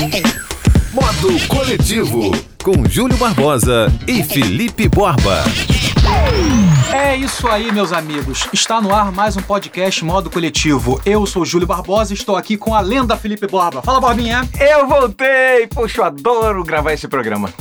Modo Coletivo, com Júlio Barbosa e Felipe Borba. É isso aí, meus amigos. Está no ar mais um podcast Modo Coletivo. Eu sou Júlio Barbosa e estou aqui com a lenda Felipe Borba. Fala, Borbinha. Eu voltei! Poxa, eu adoro gravar esse programa.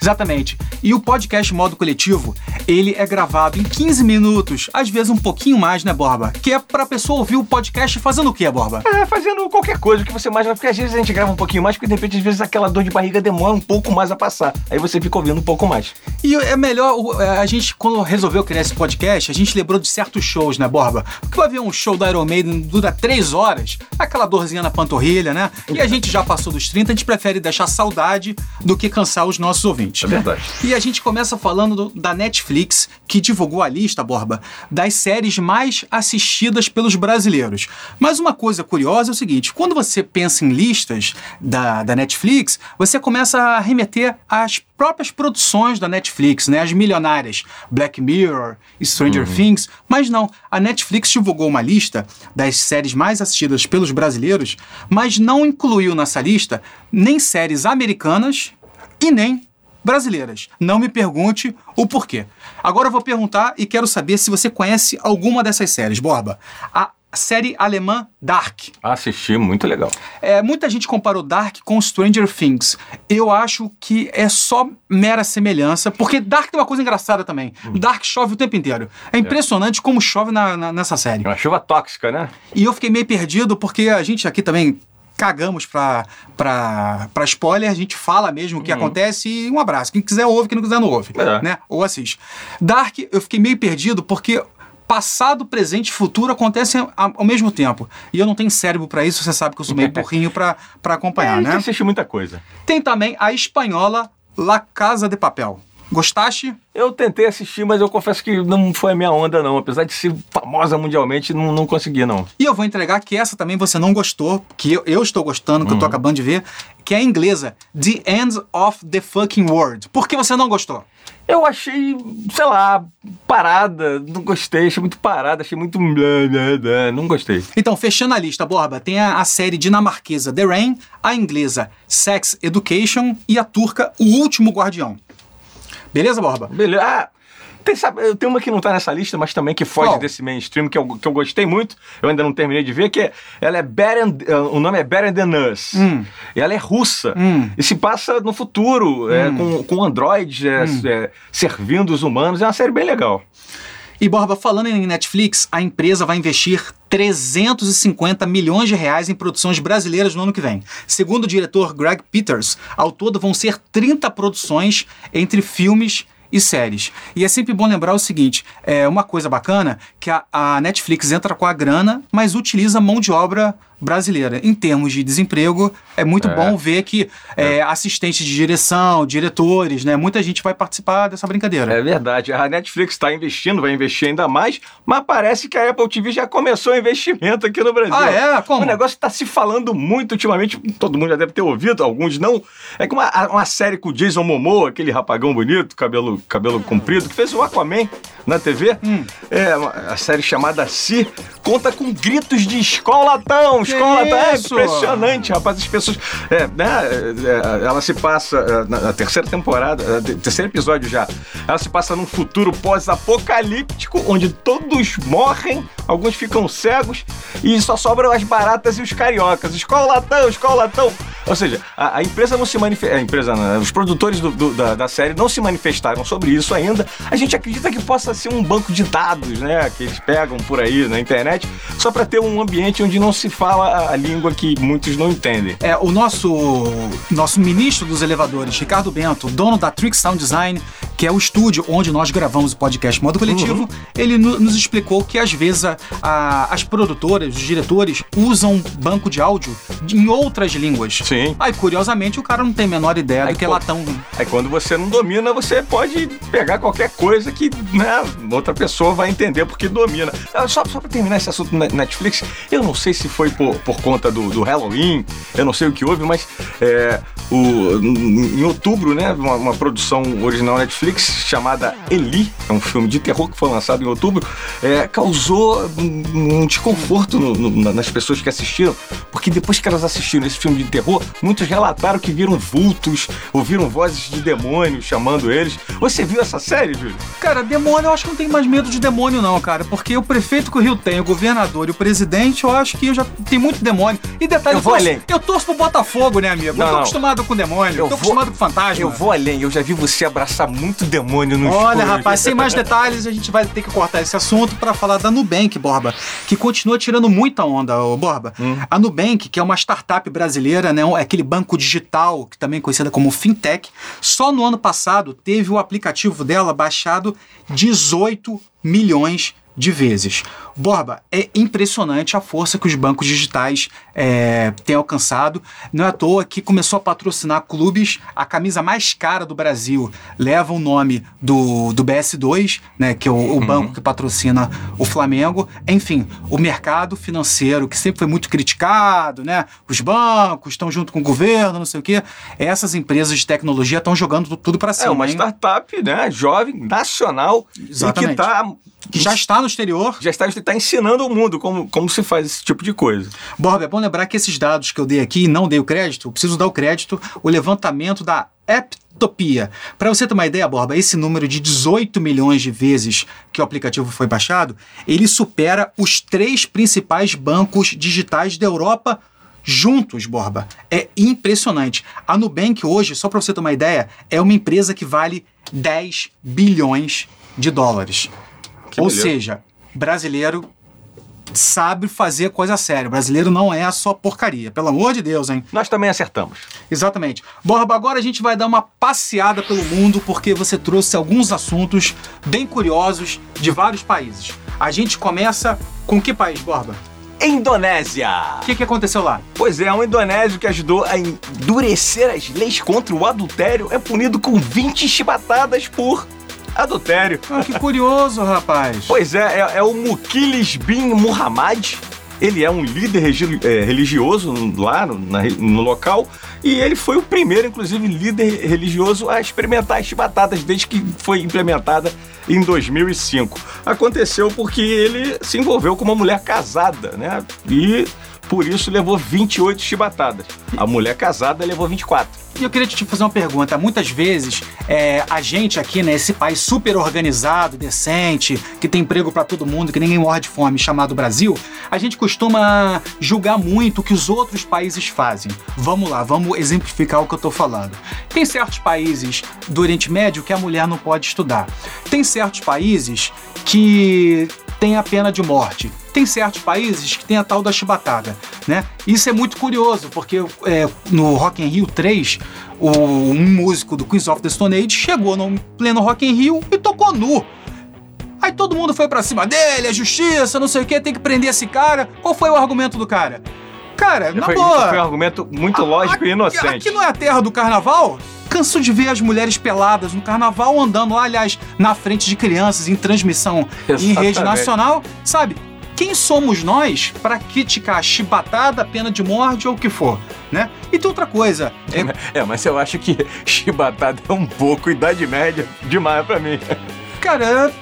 Exatamente. E o podcast Modo Coletivo, ele é gravado em 15 minutos, às vezes um pouquinho mais, né, Borba? Que é pra pessoa ouvir o podcast fazendo o quê, Borba? É, fazendo qualquer coisa que você mais vai, porque às vezes a gente grava um pouquinho mais, porque de repente às vezes aquela dor de barriga demora um pouco mais a passar. Aí você fica ouvindo um pouco mais. E é melhor, o- é, a gente, quando resolveu criar esse podcast, a gente lembrou de certos shows, né, Borba? Porque vai ver um show da Iron Maiden dura três horas, aquela dorzinha na panturrilha, né? E a gente já passou dos 30, a gente prefere deixar saudade do que cansar os nossos ouvintes. É verdade. E a gente começa falando do- da Netflix, que divulgou a lista, Borba, das séries mais assistidas pelos brasileiros. Mas uma coisa curiosa é o seguinte: quando você pensa em listas da, da Netflix, você começa a remeter às próprias produções da Netflix, né? As milionárias, Black Mirror, Stranger Things. Mas não, a Netflix divulgou uma lista das séries mais assistidas pelos brasileiros, mas não incluiu nessa lista nem séries americanas e nem brasileiras. Não me pergunte o porquê. Agora eu vou perguntar e quero saber se você conhece alguma dessas séries, Borba. A série alemã Dark. Assisti, muito legal. É, muita gente comparou Dark com Stranger Things. Eu acho que é só mera semelhança, porque Dark tem uma coisa engraçada também. Dark chove o tempo inteiro. É impressionante como chove na- na- nessa série. É uma chuva tóxica, né? E eu fiquei meio perdido porque a gente aqui também cagamos pra, pra, pra spoiler, a gente fala mesmo o que acontece e um abraço. Quem quiser ouve, quem não quiser não ouve, É. né? Ou assiste. Dark, eu fiquei meio perdido porque passado, presente e futuro acontecem ao mesmo tempo. E eu não tenho cérebro pra isso, você sabe que eu sou meio burrinho pra, pra É, acompanhar, gente né? assiste muita coisa. Tem também a espanhola La Casa de Papel. Gostaste? Eu tentei assistir, mas eu confesso que não foi a minha onda, não. Apesar de ser famosa mundialmente, não, não consegui, não. E eu vou entregar que essa também você não gostou, que eu, eu estou gostando, que eu tô acabando de ver, que é a inglesa, The End of the Fucking World. Por que você não gostou? Eu achei, sei lá, parada, não gostei, achei muito parada, achei muito. Não gostei. Então, fechando a lista, Borba, tem a, a série dinamarquesa The Rain, a inglesa Sex Education e a turca O Último Guardião. Beleza, Borba? Beleza. Ah, tem, sabe, eu tenho uma que não tá nessa lista, mas também que foge Qual? desse mainstream, que eu, que eu gostei muito. Eu ainda não terminei de ver, que é, ela é Better, eh, o nome é Better Than Us. E ela é russa. Hum. E se passa no futuro, é, com, com androides é, é, servindo os humanos. É uma série bem legal. E, Borba, falando em Netflix, a empresa vai investir 350 milhões de reais em produções brasileiras no ano que vem. Segundo o diretor Greg Peters, ao todo vão ser 30 produções entre filmes e séries. E é sempre bom lembrar o seguinte: é uma coisa bacana que a, a Netflix entra com a grana, mas utiliza mão de obra brasileira. Em termos de desemprego, é muito É. bom ver que é, assistentes de direção, diretores, né? Muita gente vai participar dessa brincadeira. É verdade. A Netflix está investindo, vai investir ainda mais, mas parece que a Apple TV já começou o investimento aqui no Brasil. Ah, é? Como? O negócio está se falando muito ultimamente, todo mundo já deve ter ouvido, alguns não. É que uma, uma série com o Jason Momoa, aquele rapagão bonito, cabelo, cabelo comprido, que fez o Aquaman na TV. Hum. É, a série chamada Si, conta com gritos de escolatão, Que escolatão. É impressionante, rapaz. As pessoas. É, né, é, ela se passa é, na, na terceira temporada, é, te- terceiro episódio já. Ela se passa num futuro pós-apocalíptico, onde todos morrem, alguns ficam cegos e só sobram as baratas e os cariocas. Escolatão, escolatão. Ou seja, a, a empresa não se manifesta. A empresa, não, os produtores do- do- da, da série não se manifestaram sobre isso ainda. A gente acredita que possa ser um banco de dados, né? Que eles pegam por aí na internet, só para ter um ambiente onde não se fala a, a língua que muitos não entendem. É, o nosso, nosso ministro dos elevadores, Ricardo Bento, dono da Trick Sound Design, que é o estúdio onde nós gravamos o podcast Modo Coletivo, Uhum. ele no- nos explicou que às vezes a- a- as produtoras, os diretores, usam banco de áudio em outras línguas. Sim. Aí, curiosamente, o cara não tem a menor ideia Aí, do que é latão. Aí quando você não domina, você pode pegar qualquer coisa que né, outra pessoa vai entender porque domina. Ah, Só, só pra terminar esse assunto na Netflix, eu não sei se foi por, por conta do, do Halloween, eu não sei o que houve, mas é, o, em outubro, né, uma, uma produção original Netflix Netflix chamada Eli, é um filme de terror que foi lançado em outubro, é, causou um, um desconforto no, no, nas pessoas que assistiram, porque depois que elas assistiram esse filme de terror, muitos relataram que viram vultos, ouviram vozes de demônios chamando eles. Você viu essa série, Júlio? Cara, demônio, eu acho que não tem mais medo de demônio, não, cara. Porque o prefeito que o Rio tem, o governador e o presidente, eu acho que eu já tem muito demônio. E detalhe, Eu vou torço, além. eu torço pro Botafogo, né, amigo? eu Não, tô não. acostumado com demônio, Eu tô vou- acostumado com fantasma. Eu vou além, eu já vi você abraçar muito demônio no Olha, escuro. rapaz, sem mais detalhes, a gente vai ter que cortar esse assunto para falar da Nubank, Borba, que continua tirando muita onda, ô Borba. Hum. A Nubank, que é uma startup brasileira, né, é aquele banco digital, que também é conhecida como fintech, só no ano passado teve o aplicativo dela baixado 18 milhões de vezes. Borba, é impressionante a força que os bancos digitais é, têm alcançado. Não é à toa que começou a patrocinar clubes. A camisa mais cara do Brasil leva o nome do, do BS2, né, que é o, o banco que patrocina o Flamengo. Enfim, o mercado financeiro, que sempre foi muito criticado, né? Os bancos estão junto com o governo, não sei o quê. Essas empresas de tecnologia estão jogando tudo para cima. É uma hein? startup, né, jovem, nacional, Exatamente. e que tá que já está no exterior. já está, está ensinando o mundo como, como se faz esse tipo de coisa. Borba, é bom lembrar que esses dados que eu dei aqui e não dei o crédito, eu preciso dar o crédito, o levantamento da Apptopia. Para você ter uma ideia, Borba, esse número de 18 milhões de vezes que o aplicativo foi baixado, ele supera os três principais bancos digitais da Europa juntos, Borba. É impressionante. A Nubank hoje, só para você ter uma ideia, é uma empresa que vale 10 bilhões de dólares. Que Ou beleza. seja, brasileiro sabe fazer coisa séria. O brasileiro não é só porcaria. Pelo amor de Deus, hein? Nós também acertamos. Exatamente. Borba, agora a gente vai dar uma passeada pelo mundo porque você trouxe alguns assuntos bem curiosos de vários países. A gente começa com que país, Borba? Indonésia! O que, que aconteceu lá? Pois é, um indonésio que ajudou a endurecer as leis contra o adultério é punido com 20 chibatadas por adultério. Ah, que curioso, rapaz. Pois é, é, é o Mukilis bin Muhammad. Ele é um líder é, religioso lá no, na no local e ele foi o primeiro, inclusive, líder religioso a experimentar as chibatadas desde que foi implementada em 2005. Aconteceu porque ele se envolveu com uma mulher casada, né? E por isso levou 28 chibatadas. A mulher casada levou 24. E eu queria te fazer uma pergunta. Muitas vezes, é, a gente aqui, né, esse país super organizado, decente, que tem emprego pra todo mundo, que ninguém morre de fome, chamado Brasil, a gente costuma julgar muito o que os outros países fazem. Vamos lá, vamos exemplificar o que eu tô falando. Tem certos países do Oriente Médio que a mulher não pode estudar. Tem certos países que tem a pena de morte. Tem certos países que tem a tal da chibatada, né? Isso é muito curioso, porque é, no Rock in Rio 3, o- um músico do Queens of the Stone Age chegou no pleno Rock in Rio e tocou nu. Aí todo mundo foi pra cima dele, a justiça, não sei o que, tem que prender esse cara. Qual foi o argumento do cara? Cara, na foi, boa. foi um argumento muito lógico e inocente. Aqui não é a terra do carnaval? Canso de ver as mulheres peladas no carnaval andando lá, aliás, na frente de crianças, em transmissão em Exatamente. rede nacional, sabe? Quem somos nós para criticar chibatada, pena de morte ou o que for, né? E tem outra coisa, é, É, mas eu acho que chibatada é um pouco idade média demais pra mim. cara,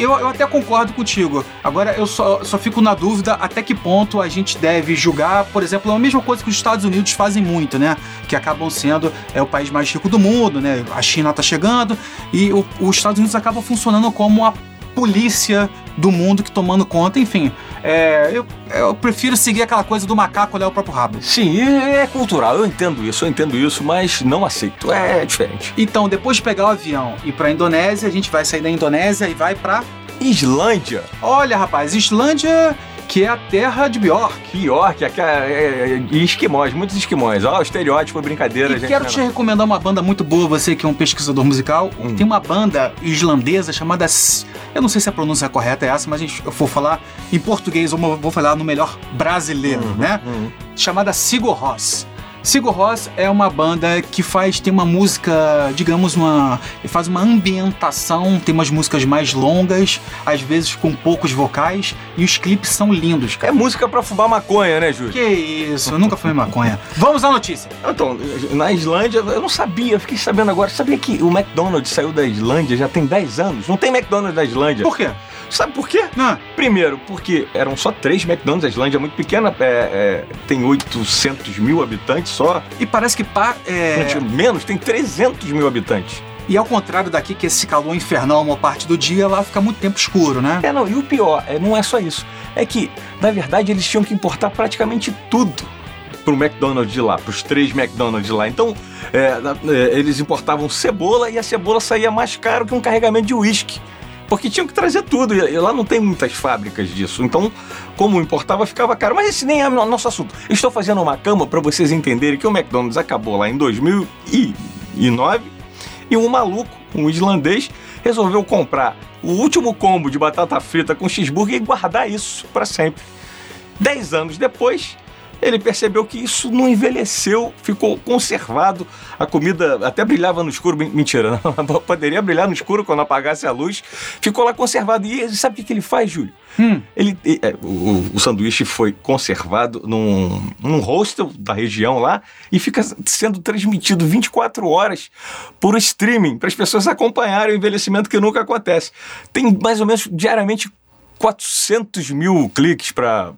eu, eu até concordo contigo. Agora, eu só, só fico na dúvida até que ponto a gente deve julgar, por exemplo, a mesma coisa que os Estados Unidos fazem muito, né? Que acabam sendo é, o país mais rico do mundo, né? A China tá chegando e o- os Estados Unidos acabam funcionando como a polícia do mundo que tomando conta, enfim. É, eu, eu prefiro seguir aquela coisa do macaco olhar o próprio rabo. Sim, é cultural, eu entendo isso, eu entendo isso, mas não aceito, é diferente. Então, depois de pegar o avião e ir pra Indonésia, a gente vai sair da Indonésia e vai pra. Islândia, Olha, rapaz, Islândia, que é a terra de Bjork. Bjork, é, é, é, e esquimós, muitos esquimós. Ó, o estereótipo, brincadeira, E gente. quero não é te recomendar uma banda muito boa, você que é um pesquisador musical. Hum. Tem uma banda islandesa chamada. Eu não sei se a pronúncia correta é essa, mas eu vou falar em português, ou vou falar no melhor brasileiro, né? Uhum. Chamada Sigur Rós. Sigur Rós é uma banda que faz, tem uma música, digamos, uma. faz uma ambientação, tem umas músicas mais longas, às vezes com poucos vocais, e os clipes são lindos, É cara. música pra fumar maconha, né, Júlio? Que isso, eu nunca fui maconha. Vamos à notícia. Então, na Islândia, eu não sabia, fiquei sabendo agora. Sabia que o McDonald's saiu da Islândia já tem 10 anos? Não tem McDonald's na Islândia. Por quê? Sabe por quê? Não. Primeiro, porque eram só três McDonald's, a Islândia é muito pequena, é, é, tem 800 mil habitantes só. E parece que pá, é, Gente, Menos, tem 300 mil habitantes. E ao contrário daqui, que esse calor infernal uma parte do dia, lá fica muito tempo escuro, né? É, não, e o pior, é, não é só isso. É que, na verdade, eles tinham que importar praticamente tudo pro McDonald's de lá, pros três McDonald's de lá. Então, é, é, eles importavam cebola e a cebola saía mais caro que um carregamento de uísque. Porque tinham que trazer tudo, e lá não tem muitas fábricas disso. Então, como importava, ficava caro. Mas esse nem é o nosso assunto. Estou fazendo uma cama para vocês entenderem que o McDonald's acabou lá em 2009 e um maluco, um islandês, resolveu comprar o último combo de batata frita com cheeseburger e guardar isso para sempre. Dez anos depois, ele percebeu que isso não envelheceu, ficou conservado. A comida até brilhava no escuro. Men- Mentira, não. Poderia brilhar no escuro quando apagasse a luz. Ficou lá conservado. E sabe o que ele faz, Júlio? Hum. Ele, é, o, o sanduíche foi conservado num, num hostel da região lá e fica sendo transmitido 24 horas por streaming para as pessoas acompanharem o envelhecimento que nunca acontece. Tem mais ou menos diariamente 400 mil cliques para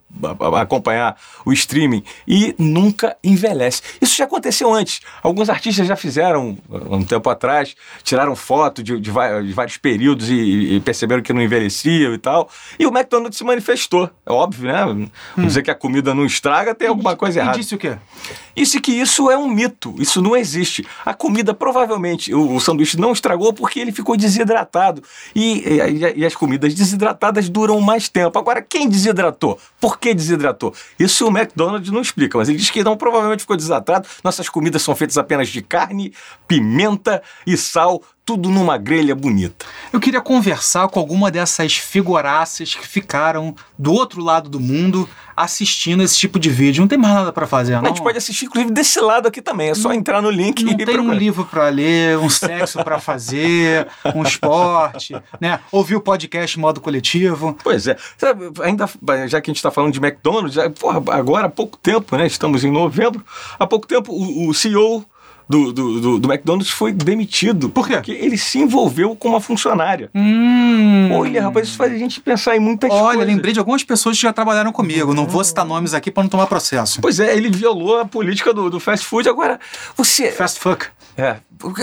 acompanhar o streaming e nunca envelhece. Isso já aconteceu antes. Alguns artistas já fizeram um tempo atrás, tiraram foto de, de de vários períodos e, e perceberam que não envelheciam e tal. E o McDonald's se manifestou. É óbvio, né? Dizer que a comida não estraga tem alguma coisa E errada. disse o quê? Disse que isso é um mito, isso não existe. A comida provavelmente, o, o sanduíche não estragou porque ele ficou desidratado. E, e- e as comidas desidratadas duram mais tempo. Agora, quem desidratou? Por que desidratou? Isso o McDonald's não explica, mas ele diz que não, provavelmente ficou desidratado. Nossas comidas são feitas apenas de carne, pimenta e sal, tudo numa grelha bonita. Eu queria conversar com alguma dessas figuraças que ficaram do outro lado do mundo assistindo esse tipo de vídeo. Não tem mais nada pra fazer, não. A gente pode assistir, inclusive, desse lado aqui também. É só entrar no link Não e tem um livro pra ler, um sexo pra fazer, um esporte, né? Ouvir o podcast em modo coletivo. Pois é. Sabe, ainda, já que a gente está falando de McDonald's, já, porra, agora há pouco tempo, né? Estamos em novembro. Há pouco tempo, o, o CEO do, do, do, do McDonald's foi demitido. Por quê? Porque ele se envolveu com uma funcionária. Hum. Olha, rapaz, isso faz a gente pensar em muitas Olha, coisas. lembrei de algumas pessoas que já trabalharam comigo. Não vou citar nomes aqui pra não tomar processo. Pois é, ele violou a política do, do fast food. Agora, você. Fast fuck. É.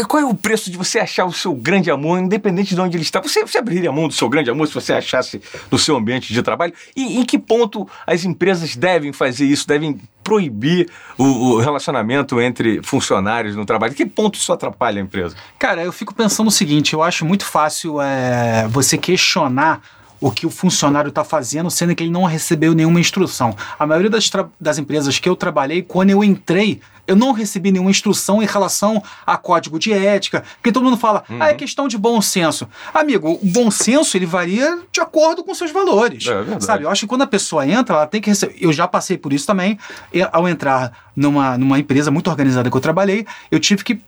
Qual é o preço de você achar o seu grande amor, independente de onde ele está? Você, você abriria mão do seu grande amor se você achasse no seu ambiente de trabalho? E em que ponto as empresas devem fazer isso? Devem proibir o, o relacionamento entre funcionários no trabalho? Em que ponto isso atrapalha a empresa? Cara, eu fico pensando o seguinte: eu acho muito fácil é, você questionar o que o funcionário está fazendo, sendo que ele não recebeu nenhuma instrução. A maioria das, das empresas que eu trabalhei, quando eu entrei, eu não recebi nenhuma instrução em relação a código de ética, porque todo mundo fala, ah, é questão de bom senso. Amigo, o bom senso ele varia de acordo com seus valores. É sabe? Eu acho que quando a pessoa entra, ela tem que receber. Eu já passei por isso também. Ao entrar numa, numa empresa muito organizada que eu trabalhei, eu tive que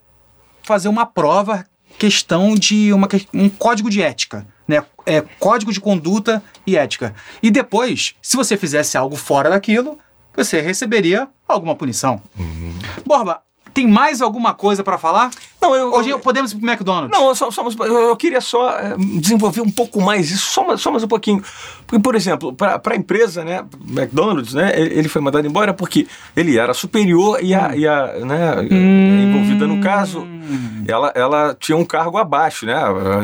fazer uma prova questão de uma, um código de ética, né? É, código de conduta e ética. E depois, se você fizesse algo fora daquilo, você receberia alguma punição. Borba, tem mais alguma coisa pra falar? Não, eu. Hoje podemos ir pro McDonald's. Não, só, só- eu, eu queria só eh, desenvolver um pouco mais isso, só, mais- só mais um pouquinho. Porque, por exemplo, para a empresa, né, McDonald's, né, ele foi mandado embora porque ele era superior e a, e a né, envolvida no caso, ela, ela tinha um cargo abaixo, né,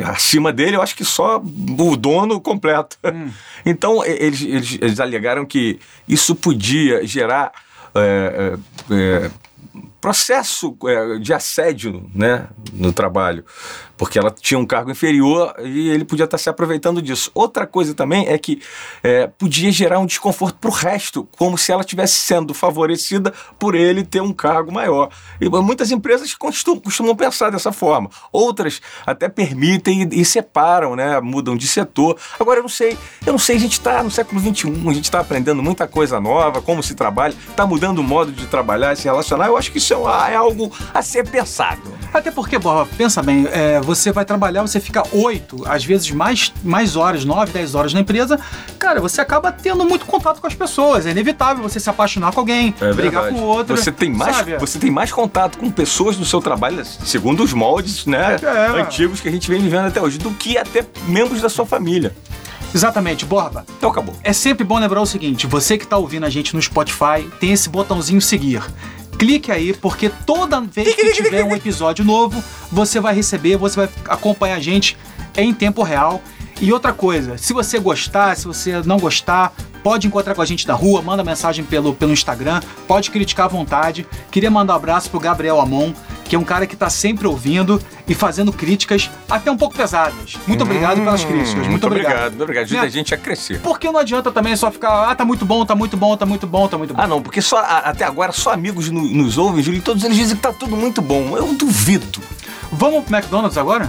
acima dele eu acho que só o dono completo. Então, e- eles, eles, eles alegaram que isso podia gerar... eh, eh, processo é, de assédio né, no trabalho, porque ela tinha um cargo inferior e ele podia estar se aproveitando disso. Outra coisa também é que é, podia gerar um desconforto para o resto, como se ela estivesse sendo favorecida por ele ter um cargo maior. E muitas empresas costumam, costumam pensar dessa forma. Outras até permitem e, e, separam, né, mudam de setor. Agora eu não sei, eu não sei, a gente está no século XXI, a gente está aprendendo muita coisa nova, como se trabalha, está mudando o modo de trabalhar, se relacionar. Eu acho que isso é, é algo a ser pensado. Até porque, Borba, pensa bem, é, você vai trabalhar, você fica oito, às vezes mais, mais horas, nove, dez horas na empresa, cara, você acaba tendo muito contato com as pessoas. É inevitável você se apaixonar com alguém, é brigar verdade. com outro. Você tem, mais, você tem mais contato com pessoas do seu trabalho, segundo os moldes né, é. antigos que a gente vem vivendo até hoje, do que até membros da sua família. Exatamente, Borba. Então acabou. É sempre bom lembrar o seguinte: você que está ouvindo a gente no Spotify, tem esse botãozinho seguir clique aí, porque toda vez que tiver um episódio novo, você vai receber, você vai acompanhar a gente em tempo real. E outra coisa, se você gostar, se você não gostar, pode encontrar com a gente na rua, manda mensagem pelo, pelo Instagram, pode criticar à vontade. Queria mandar um abraço pro Gabriel Amon, que é um cara que está sempre ouvindo e fazendo críticas até um pouco pesadas. Muito hum, obrigado pelas críticas. Muito, muito obrigado. obrigado. Muito obrigado. Ajuda né? a gente a crescer. Porque não adianta também só ficar, ah, tá muito bom, tá muito bom, tá muito bom, tá muito bom. Ah, não, porque só até agora só amigos no, nos ouvem, Júlio, e todos eles dizem que tá tudo muito bom. Eu duvido. Vamos pro McDonald's agora?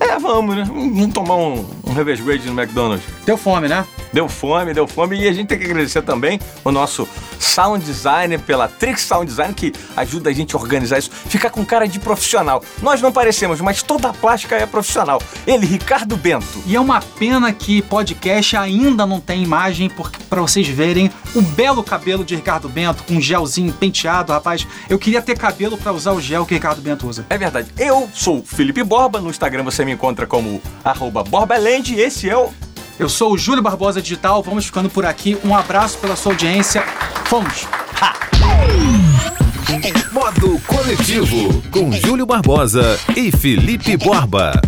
É, vamos, né? Vamos tomar um, um Grade no McDonald's. Deu fome, né? Deu fome, deu fome. E a gente tem que agradecer também o nosso sound designer pela Trix Sound Design, que ajuda a gente a organizar isso. Fica com cara de profissional. Nós não parecemos, mas toda a plástica é profissional. Ele, Ricardo Bento. E é uma pena que podcast ainda não tem imagem, porque para vocês verem o belo cabelo de Ricardo Bento, com um gelzinho penteado, rapaz. Eu queria ter cabelo para usar o gel que Ricardo Bento usa. É verdade. Eu sou Felipe Borba, no Instagram você me encontra como arroba Borbaland, esse é o eu sou o Júlio Barbosa Digital, vamos ficando por aqui. Um abraço pela sua audiência. Fomos! Ha! Modo Coletivo, com Júlio Barbosa e Felipe Borba.